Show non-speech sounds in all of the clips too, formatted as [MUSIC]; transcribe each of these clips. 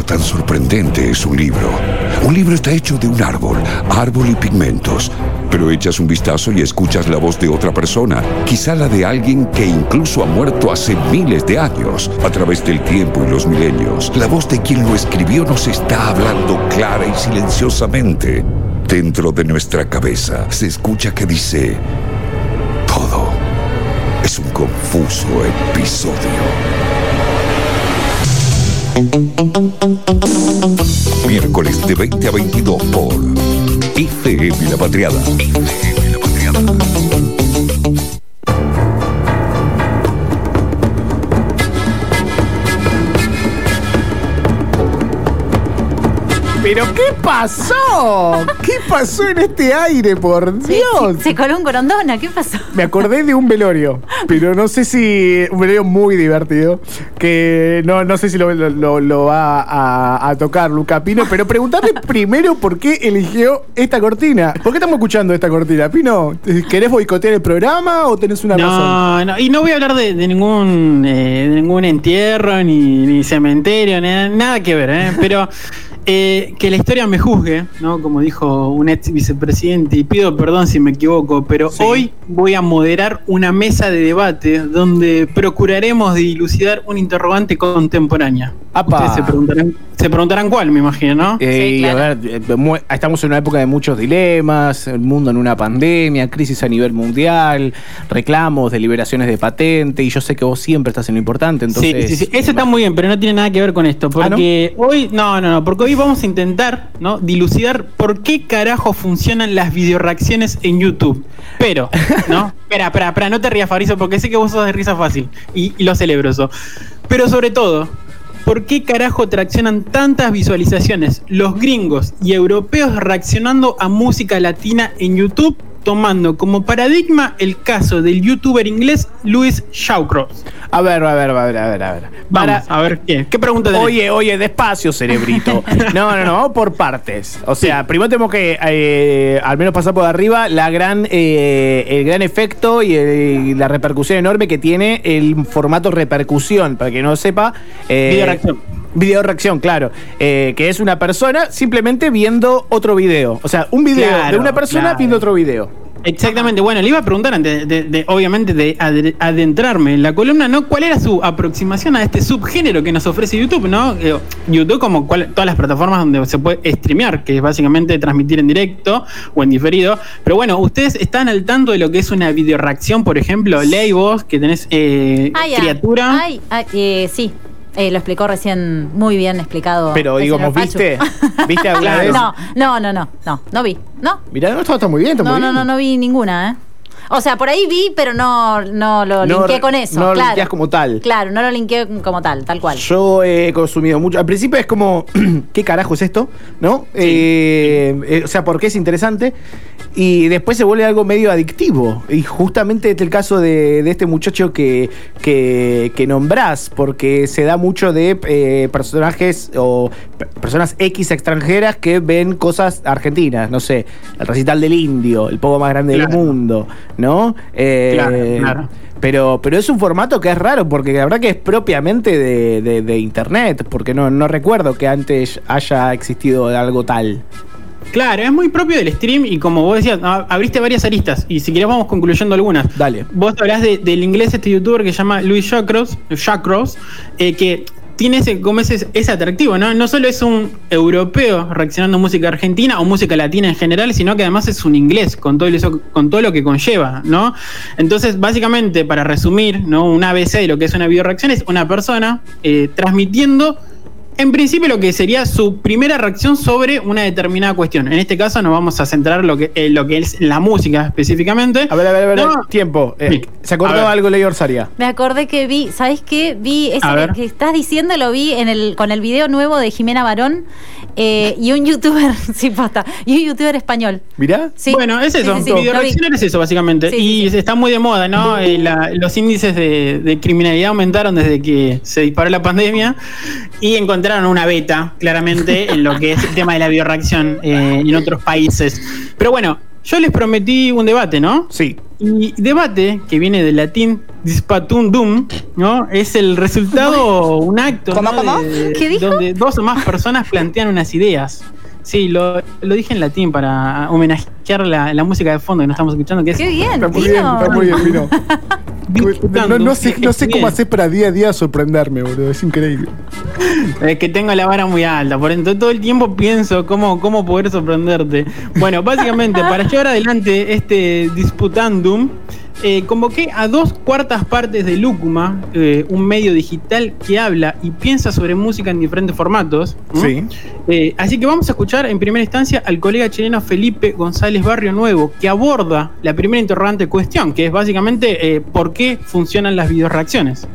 tan sorprendente es un libro? Un libro está hecho de un árbol, árbol y pigmentos. Pero echas un vistazo y escuchas la voz de otra persona, quizá la de alguien que incluso ha muerto hace miles de años, a través del tiempo y los milenios. La voz de quien lo escribió nos está hablando clara y silenciosamente. Dentro de nuestra cabeza se escucha que dice, todo es un confuso episodio. Miércoles de 20 a 22 por ICM La Patriada. ¿Pero qué pasó? ¿Qué pasó en este aire, por Dios? Se, coló un corondona, ¿qué pasó? Me acordé de un velorio, pero no sé si. Un velorio muy divertido, que no, no sé si lo, lo, va a, tocar Luca Pino, pero preguntarle [LAUGHS] primero por qué eligió esta cortina. ¿Por qué estamos escuchando esta cortina? Pino, ¿querés boicotear el programa o tenés una razón? No, y no voy a hablar de, ningún, eh, de ningún entierro, ni, ni cementerio, nada que ver, ¿eh? Pero. Eh, que la historia me juzgue, ¿no? Como dijo un ex vicepresidente, y pido perdón si me equivoco, pero hoy voy a moderar una mesa de debate donde procuraremos dilucidar un interrogante contemporánea. Ustedes se preguntarán, se preguntarán cuál, me imagino, ¿no? Eh, a ver, eh, estamos en una época de muchos dilemas, el mundo en una pandemia, crisis a nivel mundial, reclamos, deliberaciones de patente, y yo sé que vos siempre estás en lo importante, entonces... Sí, sí, sí, eso está muy bien, pero no tiene nada que ver con esto, ¿Ah, porque hoy, no, no, no, porque hoy vamos a intentar, ¿no? Dilucidar por qué carajo funcionan las videoreacciones en YouTube. Pero, ¿no? [LAUGHS] espera, espera, espera, no te rías, Farizo, porque sé que vos sos de risa fácil, y, y lo celebro eso. Pero sobre todo, ¿Por qué carajo traccionan tantas visualizaciones los gringos y europeos reaccionando a música latina en YouTube tomando como paradigma el caso del youtuber inglés Louis Shawcross. A ver, a ver, a ver, a ver, a ver. Vamos, a ver, ¿qué? ¿Qué pregunta tenés? Oye, oye, despacio, cerebrito. [LAUGHS] no, no, no, vamos por partes. O sea, primero tenemos que eh, al menos pasar por arriba la gran, eh, el gran efecto y, la repercusión enorme que tiene el formato repercusión. Para que no sepa. Eh, Video reacción. Video reacción, claro. Eh, que es una persona simplemente viendo otro video. O sea, un video de una persona viendo otro video. Exactamente, bueno, le iba a preguntar antes de, obviamente, de adentrarme en la columna, ¿no? ¿Cuál era su aproximación a este subgénero que nos ofrece YouTube, ¿no? Eh, YouTube como todas las plataformas donde se puede streamear, que es básicamente transmitir en directo o en diferido. Pero bueno, ¿ustedes están al tanto de lo que es una videoreacción, por ejemplo? Ley vos, que tenés eh, criatura. Ay, eh, sí, eh, lo explicó recién muy bien explicado. Pero digo, ¿viste? ¿Viste hablar de eso? No, no, no, no, no, vi. No. Mirá, no, está, muy bien, está no, muy no, bien. No, no, no vi ninguna, ¿eh? O sea, por ahí vi, pero no, no lo linké con eso. No lo linkeás como tal. Claro, no lo linké como tal, tal cual. Yo he consumido mucho. Al principio es como, [CLEARS THROAT] ¿qué carajo es esto? ¿No? Eh, eh, o sea, ¿por qué es interesante? Y después se vuelve algo medio adictivo. Y justamente este es el caso de, este muchacho que, que, nombrás, porque se da mucho de eh, personajes o personas X extranjeras que ven cosas argentinas. No sé, el recital del indio, el poco más grande del mundo. ¿No? Eh, claro, Pero, pero es un formato que es raro, porque la verdad que es propiamente de, internet, porque no, no recuerdo que antes haya existido algo tal. Claro, es muy propio del stream y como vos decías, abriste varias aristas y si querés vamos concluyendo algunas. Dale. Vos hablás del inglés este youtuber que se llama Louis Shawcross, eh, que tiene ese, como ese, atractivo, ¿no? No solo es un europeo reaccionando a música argentina o música latina en general, sino que además es un inglés con todo, eso, con todo lo que conlleva, ¿no? Entonces, básicamente, para resumir, ¿no? Un ABC de lo que es una videoreacción es una persona eh, transmitiendo en principio lo que sería su primera reacción sobre una determinada cuestión. En este caso nos vamos a centrar lo que, en lo que es la música específicamente. A ver, a ver, a ver, tiempo. Eh, ¿Se acordó algo, Ley Orsaria? Me acordé que vi, ¿sabes qué? Vi ese que, estás diciendo, lo vi en el, con el video nuevo de Jimena Barón eh, y un youtuber, [LAUGHS] sí, pasta, y un youtuber español. ¿Mirá? Sí. Bueno, es eso, sí, es eso, básicamente. y está muy de moda, ¿no? Eh, los índices de, de criminalidad aumentaron desde que se disparó la pandemia y una beta, claramente, en lo que es el tema de la bioreacción eh, en otros países. Pero bueno, yo les prometí un debate, ¿no? Sí. Y debate, que viene del latín dispatundum, ¿no? Es el resultado, un acto donde dos o más personas plantean unas ideas. Sí, lo, lo, dije en latín para homenajear la, la, música de fondo que no estamos escuchando. Que Qué bien, está muy bien, está muy bien, Pino. [LAUGHS] No, no, sé, no sé cómo hacer para día a día sorprenderme, boludo. Es increíble. [LAUGHS] Es que tengo la vara muy alta. Por entonces todo el tiempo pienso cómo, cómo poder sorprenderte. Bueno, básicamente, para llevar adelante este disputandum, eh, convoqué a dos cuartas partes de Lucuma, eh, un medio digital que habla y piensa sobre música en diferentes formatos. Sí. Eh, así que vamos a escuchar en primera instancia al colega chileno Felipe González Barrio Nuevo, que aborda la primera interrogante cuestión, que es básicamente por qué funcionan las videoreacciones.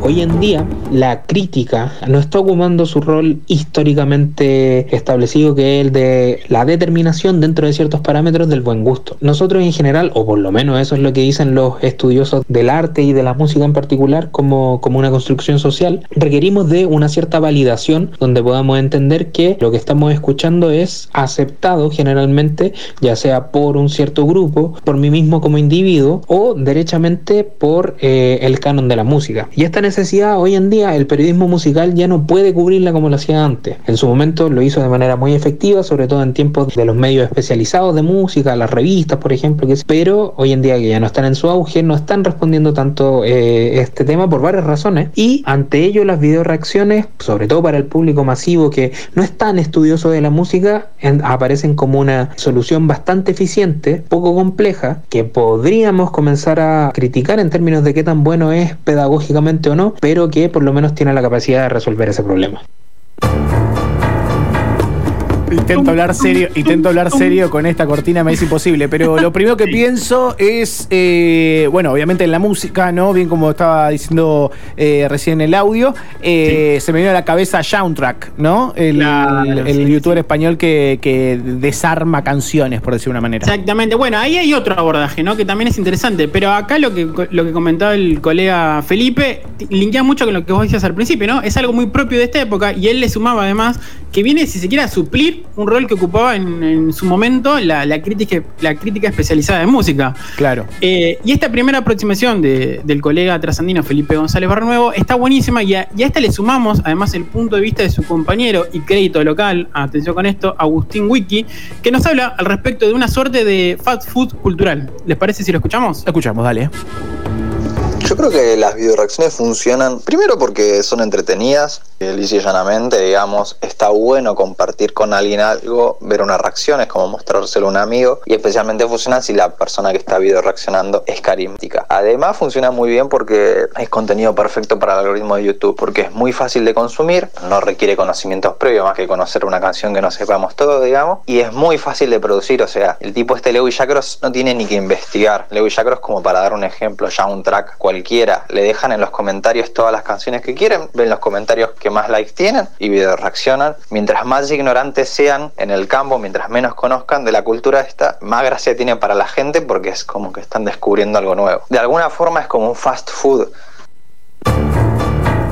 Hoy en día la crítica no está ocupando su rol históricamente establecido que es el de la determinación dentro de ciertos parámetros del buen gusto. Nosotros en general, o por lo menos eso es lo que dicen los estudiosos del arte y de la música en particular como, como una construcción social, requerimos de una cierta validación donde podamos entender que lo que estamos escuchando es aceptado generalmente, ya sea por un cierto grupo, por mí mismo como individuo o derechamente por eh, el canon de la música. Y esta necesidad hoy en día el periodismo musical ya no puede cubrirla como lo hacía antes. En su momento lo hizo de manera muy efectiva, sobre todo en tiempos de los medios especializados de música, las revistas, por ejemplo, que pero hoy en día que ya no están en su auge, no están respondiendo tanto eh, este tema por varias razones. Y ante ello las video reacciones, sobre todo para el público masivo que no es tan estudioso de la música, aparecen como una solución bastante eficiente, poco compleja, que podríamos comenzar a criticar en términos de qué tan bueno es pedagógicamente o no, pero que por lo menos tiene la capacidad de resolver ese problema. Intento hablar serio, intento hablar serio con esta cortina, me es imposible. Pero lo primero que pienso es, eh, bueno, obviamente en la música, ¿no? Bien como estaba diciendo eh, recién el audio, eh, se me vino a la cabeza Soundtrack, ¿no? El, youtuber español que, desarma canciones, por decir una manera. Exactamente. Bueno, ahí hay otro abordaje, ¿no? Que también es interesante. Pero acá lo que, lo que comentaba el colega Felipe, linkea mucho con lo que vos decías al principio, ¿no? Es algo muy propio de esta época y él le sumaba además que viene, si se quiere, a suplir un rol que ocupaba en, su momento la, crítica, la crítica especializada de música. Claro. Eh, y esta primera aproximación del colega trasandino Felipe González Barnuevo está buenísima y a, esta le sumamos además el punto de vista de su compañero y crédito local, atención con esto, Agustín Wiki, que nos habla al respecto de una suerte de fast food cultural. ¿Les parece si lo escuchamos? escuchamos, dale. Yo creo que las videoreacciones funcionan primero porque son entretenidas, lisa y llanamente, digamos, está bueno compartir con alguien algo, ver una reacción, es como mostrárselo a un amigo, y especialmente funciona si la persona que está video reaccionando es carismática. Además funciona muy bien porque es contenido perfecto para el algoritmo de YouTube, porque es muy fácil de consumir, no requiere conocimientos previos más que conocer una canción que no sepamos todo, digamos, y es muy fácil de producir, o sea, el tipo este Lewis Jacros no tiene ni que investigar. Lewis Jacros, como para dar un ejemplo, ya un track cualquiera. Le dejan en los comentarios todas las canciones que quieren, ven los comentarios que más likes tienen y video reaccionan. Mientras más ignorantes sean en el campo, mientras menos conozcan de la cultura esta, más gracia tiene para la gente porque es como que están descubriendo algo nuevo. De alguna forma es como un fast food.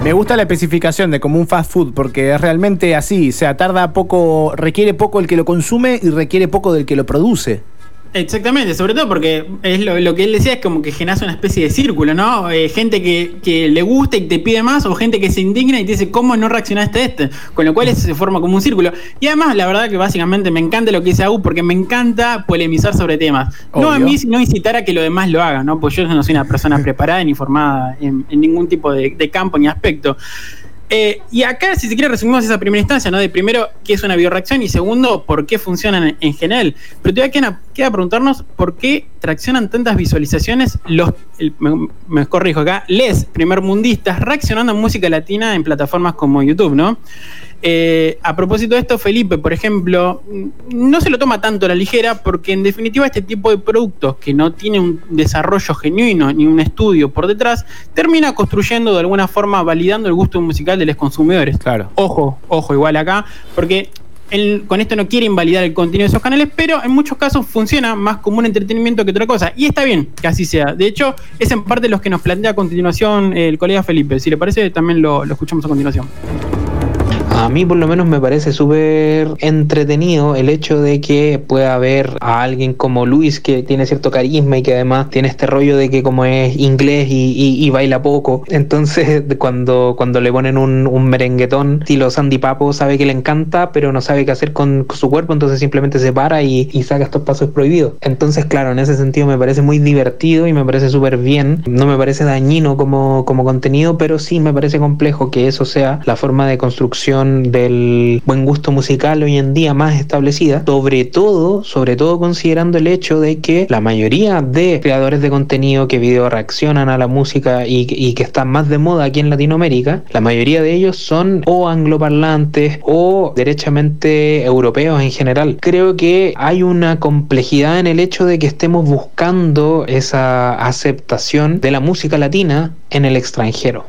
Me gusta la especificación de como un fast food, porque es realmente así, o sea, tarda poco, requiere poco el que lo consume y requiere poco del que lo produce. Exactamente, sobre todo porque es lo, que él decía es como que generas una especie de círculo, ¿no? Eh, gente que, le gusta y te pide más, o gente que se indigna y te dice, ¿cómo no reaccionaste a este? Con lo cual se forma como un círculo. Y además, la verdad que básicamente me encanta lo que dice Agu porque me encanta polemizar sobre temas. No a mí, sino incitar a que lo demás lo hagan, ¿no? Pues yo no soy una persona preparada ni formada en, ningún tipo de, de campo ni aspecto. Eh, y acá, si se quiere, resumimos esa primera instancia, ¿no? De primero, ¿qué es una bioreacción? Y segundo, ¿por qué funcionan en, general? Pero todavía queda, queda, preguntarnos por qué traccionan tantas visualizaciones los, me, me, corrijo acá, les primermundistas reaccionando a música latina en plataformas como YouTube, ¿no? Eh, a propósito de esto, Felipe, por ejemplo, no se lo toma tanto a la ligera porque en definitiva este tipo de productos que no tiene un desarrollo genuino ni un estudio por detrás, termina construyendo de alguna forma validando el gusto musical de los consumidores. Claro. Ojo, ojo, igual acá, porque con esto no quiere invalidar el contenido de esos canales, pero en muchos casos funciona más como un entretenimiento que otra cosa. Y está bien que así sea. De hecho, es en parte los que nos plantea a continuación el colega Felipe. Si le parece, también lo escuchamos a continuación. A mí por lo menos me parece súper entretenido el hecho de que pueda haber a alguien como Luis que tiene cierto carisma y que además tiene este rollo de que como es inglés y, baila poco, entonces [LAUGHS] cuando, cuando le ponen un, un merenguetón estilo Sandy Papo sabe que le encanta pero no sabe qué hacer con, su cuerpo, entonces simplemente se para y, y saca estos pasos prohibidos. Entonces claro, en ese sentido me parece muy divertido y me parece súper bien, no me parece dañino como, como contenido, pero sí me parece complejo que eso sea la forma de construcción del buen gusto musical hoy en día más establecida, sobre todo, sobre todo considerando el hecho de que la mayoría de creadores de contenido que video reaccionan a la música y, y que están más de moda aquí en Latinoamérica, la mayoría de ellos son o angloparlantes o derechamente europeos en general. Creo que hay una complejidad en el hecho de que estemos buscando esa aceptación de la música latina en el extranjero.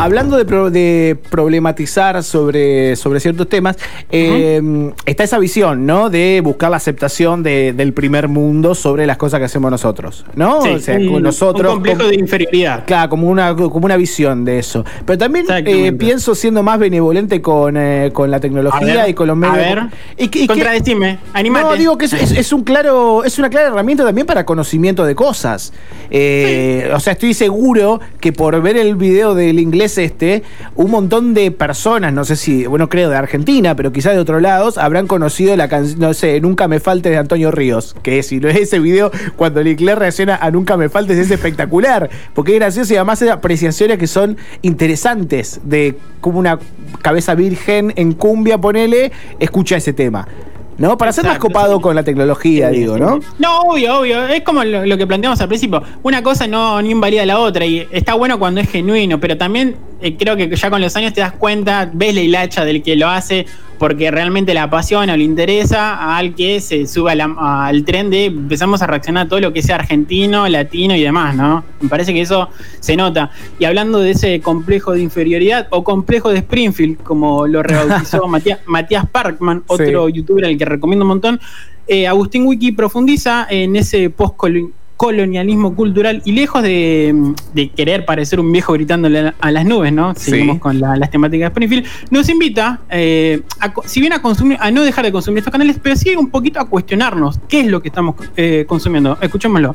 Hablando de, problematizar sobre, sobre ciertos temas, eh, está esa visión, ¿no? De buscar la aceptación del primer mundo sobre las cosas que hacemos nosotros, ¿no? o sea, un, nosotros. Un complejo de inferioridad. Claro, como una, como una visión de eso. Pero también eh, pienso siendo más benevolente con, eh, la tecnología y con los medios. A ver, y, contradecime, animate. No, digo que es, un claro, es una clara herramienta también para conocimiento de cosas. O sea, estoy seguro que por ver el video del inglés este, un montón de personas, no sé si, bueno, creo de Argentina, pero quizás de otros lados, habrán conocido la canción, no sé, Nunca me faltes de Antonio Ríos, que si no es [LAUGHS] ese video cuando Leclerc reacciona a Nunca me faltes es espectacular, porque es gracioso y además hay apreciaciones que son interesantes de como una cabeza virgen en cumbia, ponele, escucha ese tema. ¿No? Para ser más copado con la tecnología, digo, ¿no? No, obvio, obvio. Es como lo, que planteamos al principio. Una cosa no, no invalida la otra y está bueno cuando es genuino, pero también eh, creo que ya con los años te das cuenta, ves la hilacha del que lo hace porque realmente la apasiona o le interesa al que se sube al tren de empezamos a reaccionar a todo lo que sea argentino, latino y demás, ¿no? Me parece que eso se nota. Y hablando de ese complejo de inferioridad o complejo de Springfield, como lo [LAUGHS] rebautizó Matías, Parkman, otro youtuber al que recomiendo un montón, eh, Agustín Wiki profundiza en ese post colonialismo cultural y lejos de, querer parecer un viejo gritándole a, las nubes, ¿no? Seguimos con las temáticas de Springfield, nos invita, eh, si bien a consumir, a no dejar de consumir estos canales, pero sí un poquito a cuestionarnos qué es lo que estamos eh, consumiendo. Escuchémoslo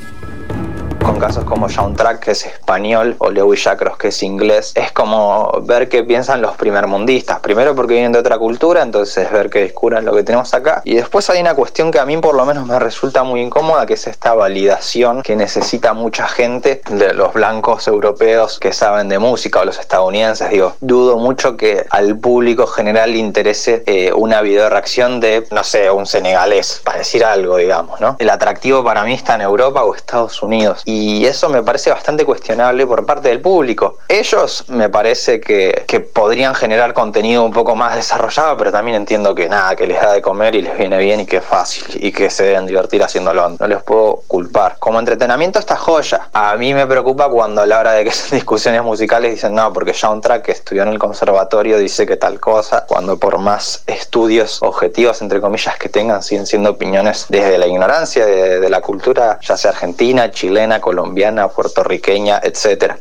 con casos como Soundtrack, que es español, o Lewis Jacros, que es inglés, es como ver qué piensan los primermundistas. Primero porque vienen de otra cultura, entonces ver qué descubran lo que tenemos acá. Y después hay una cuestión que a mí por lo menos me resulta muy incómoda, que es esta validación que necesita mucha gente de los blancos europeos que saben de música o los estadounidenses. Digo, dudo mucho que al público general le interese eh, una video reacción de, no sé, un senegalés, para decir algo, digamos, ¿no? El atractivo para mí está en Europa o Estados Unidos eso me parece bastante cuestionable por parte del público. Ellos me parece que, que podrían generar contenido un poco más desarrollado, pero también entiendo que nada, que les da de comer y les viene bien y que es fácil y que se deben divertir haciéndolo. No les puedo culpar. Como entretenimiento esta joya. A mí me preocupa cuando a la hora de que [LAUGHS] son discusiones musicales dicen no, porque Soundtrack que estudió en el conservatorio dice que tal cosa, cuando por más estudios objetivos, entre comillas, que tengan, siguen siendo opiniones desde la ignorancia de, de la cultura, ya sea argentina, chilena, colombiana, puertorriqueña, etcétera.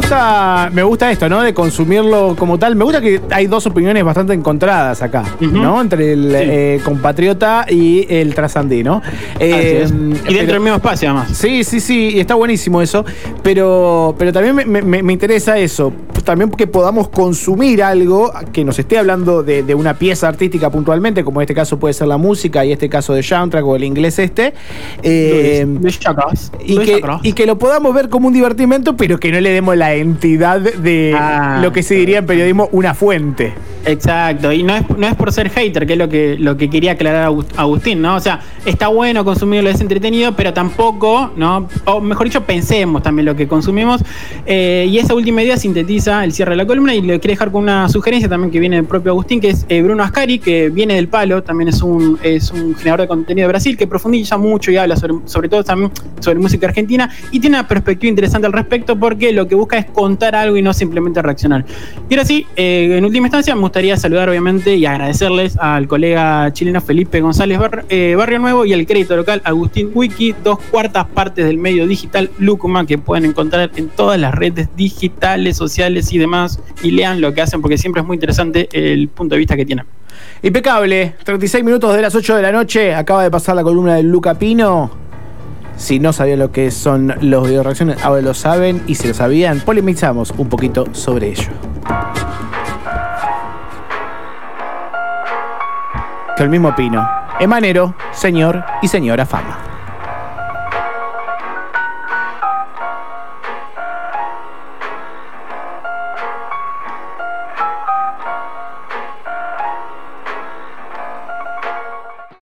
Gusta, me gusta esto, ¿no? De consumirlo como tal. Me gusta que hay dos opiniones bastante encontradas acá, ¿no? Entre el eh, compatriota y el trasandino. Eh, y dentro del mismo espacio, además. Sí, sí, sí, y está buenísimo eso. Pero, pero también me, interesa eso. También que podamos consumir algo que nos esté hablando de, una pieza artística puntualmente, como en este caso puede ser la música y este caso de soundtrack o el inglés este. Eh, y, que, y que lo podamos ver como un divertimento, pero que no le demos la entidad de ah, lo que se diría en periodismo una fuente. Exacto, y no es, no es por ser hater, que es lo que, lo que quería aclarar Agustín, ¿no? O sea, está bueno consumirlo, es entretenido, pero tampoco, ¿no? O mejor dicho, pensemos también lo que consumimos. Eh, y esa última idea sintetiza el cierre de la columna y le quiero dejar con una sugerencia también que viene del propio Agustín, que es eh, Bruno Ascari, que viene del palo, también es un, es un generador de contenido de Brasil, que profundiza mucho y habla sobre, sobre todo también sobre música argentina y tiene una perspectiva interesante al respecto porque lo que busca es contar algo y no simplemente reaccionar. Y ahora sí, eh, en última instancia, gustaría saludar obviamente y agradecerles al colega chileno Felipe González eh, Barrio Nuevo y al crédito local Agustín Wiki, dos cuartas partes del medio digital Lucuma que pueden encontrar en todas las redes digitales, sociales y demás. Y lean lo que hacen porque siempre es muy interesante el punto de vista que tienen. Impecable, 36 minutos de las 8 de la noche, acaba de pasar la columna de Luca Pino. Si no sabían lo que son los video reacciones, ahora lo saben. Y si lo sabían, polemizamos un poquito sobre ello. El mismo Pino. Emanero, señor y señora Fama.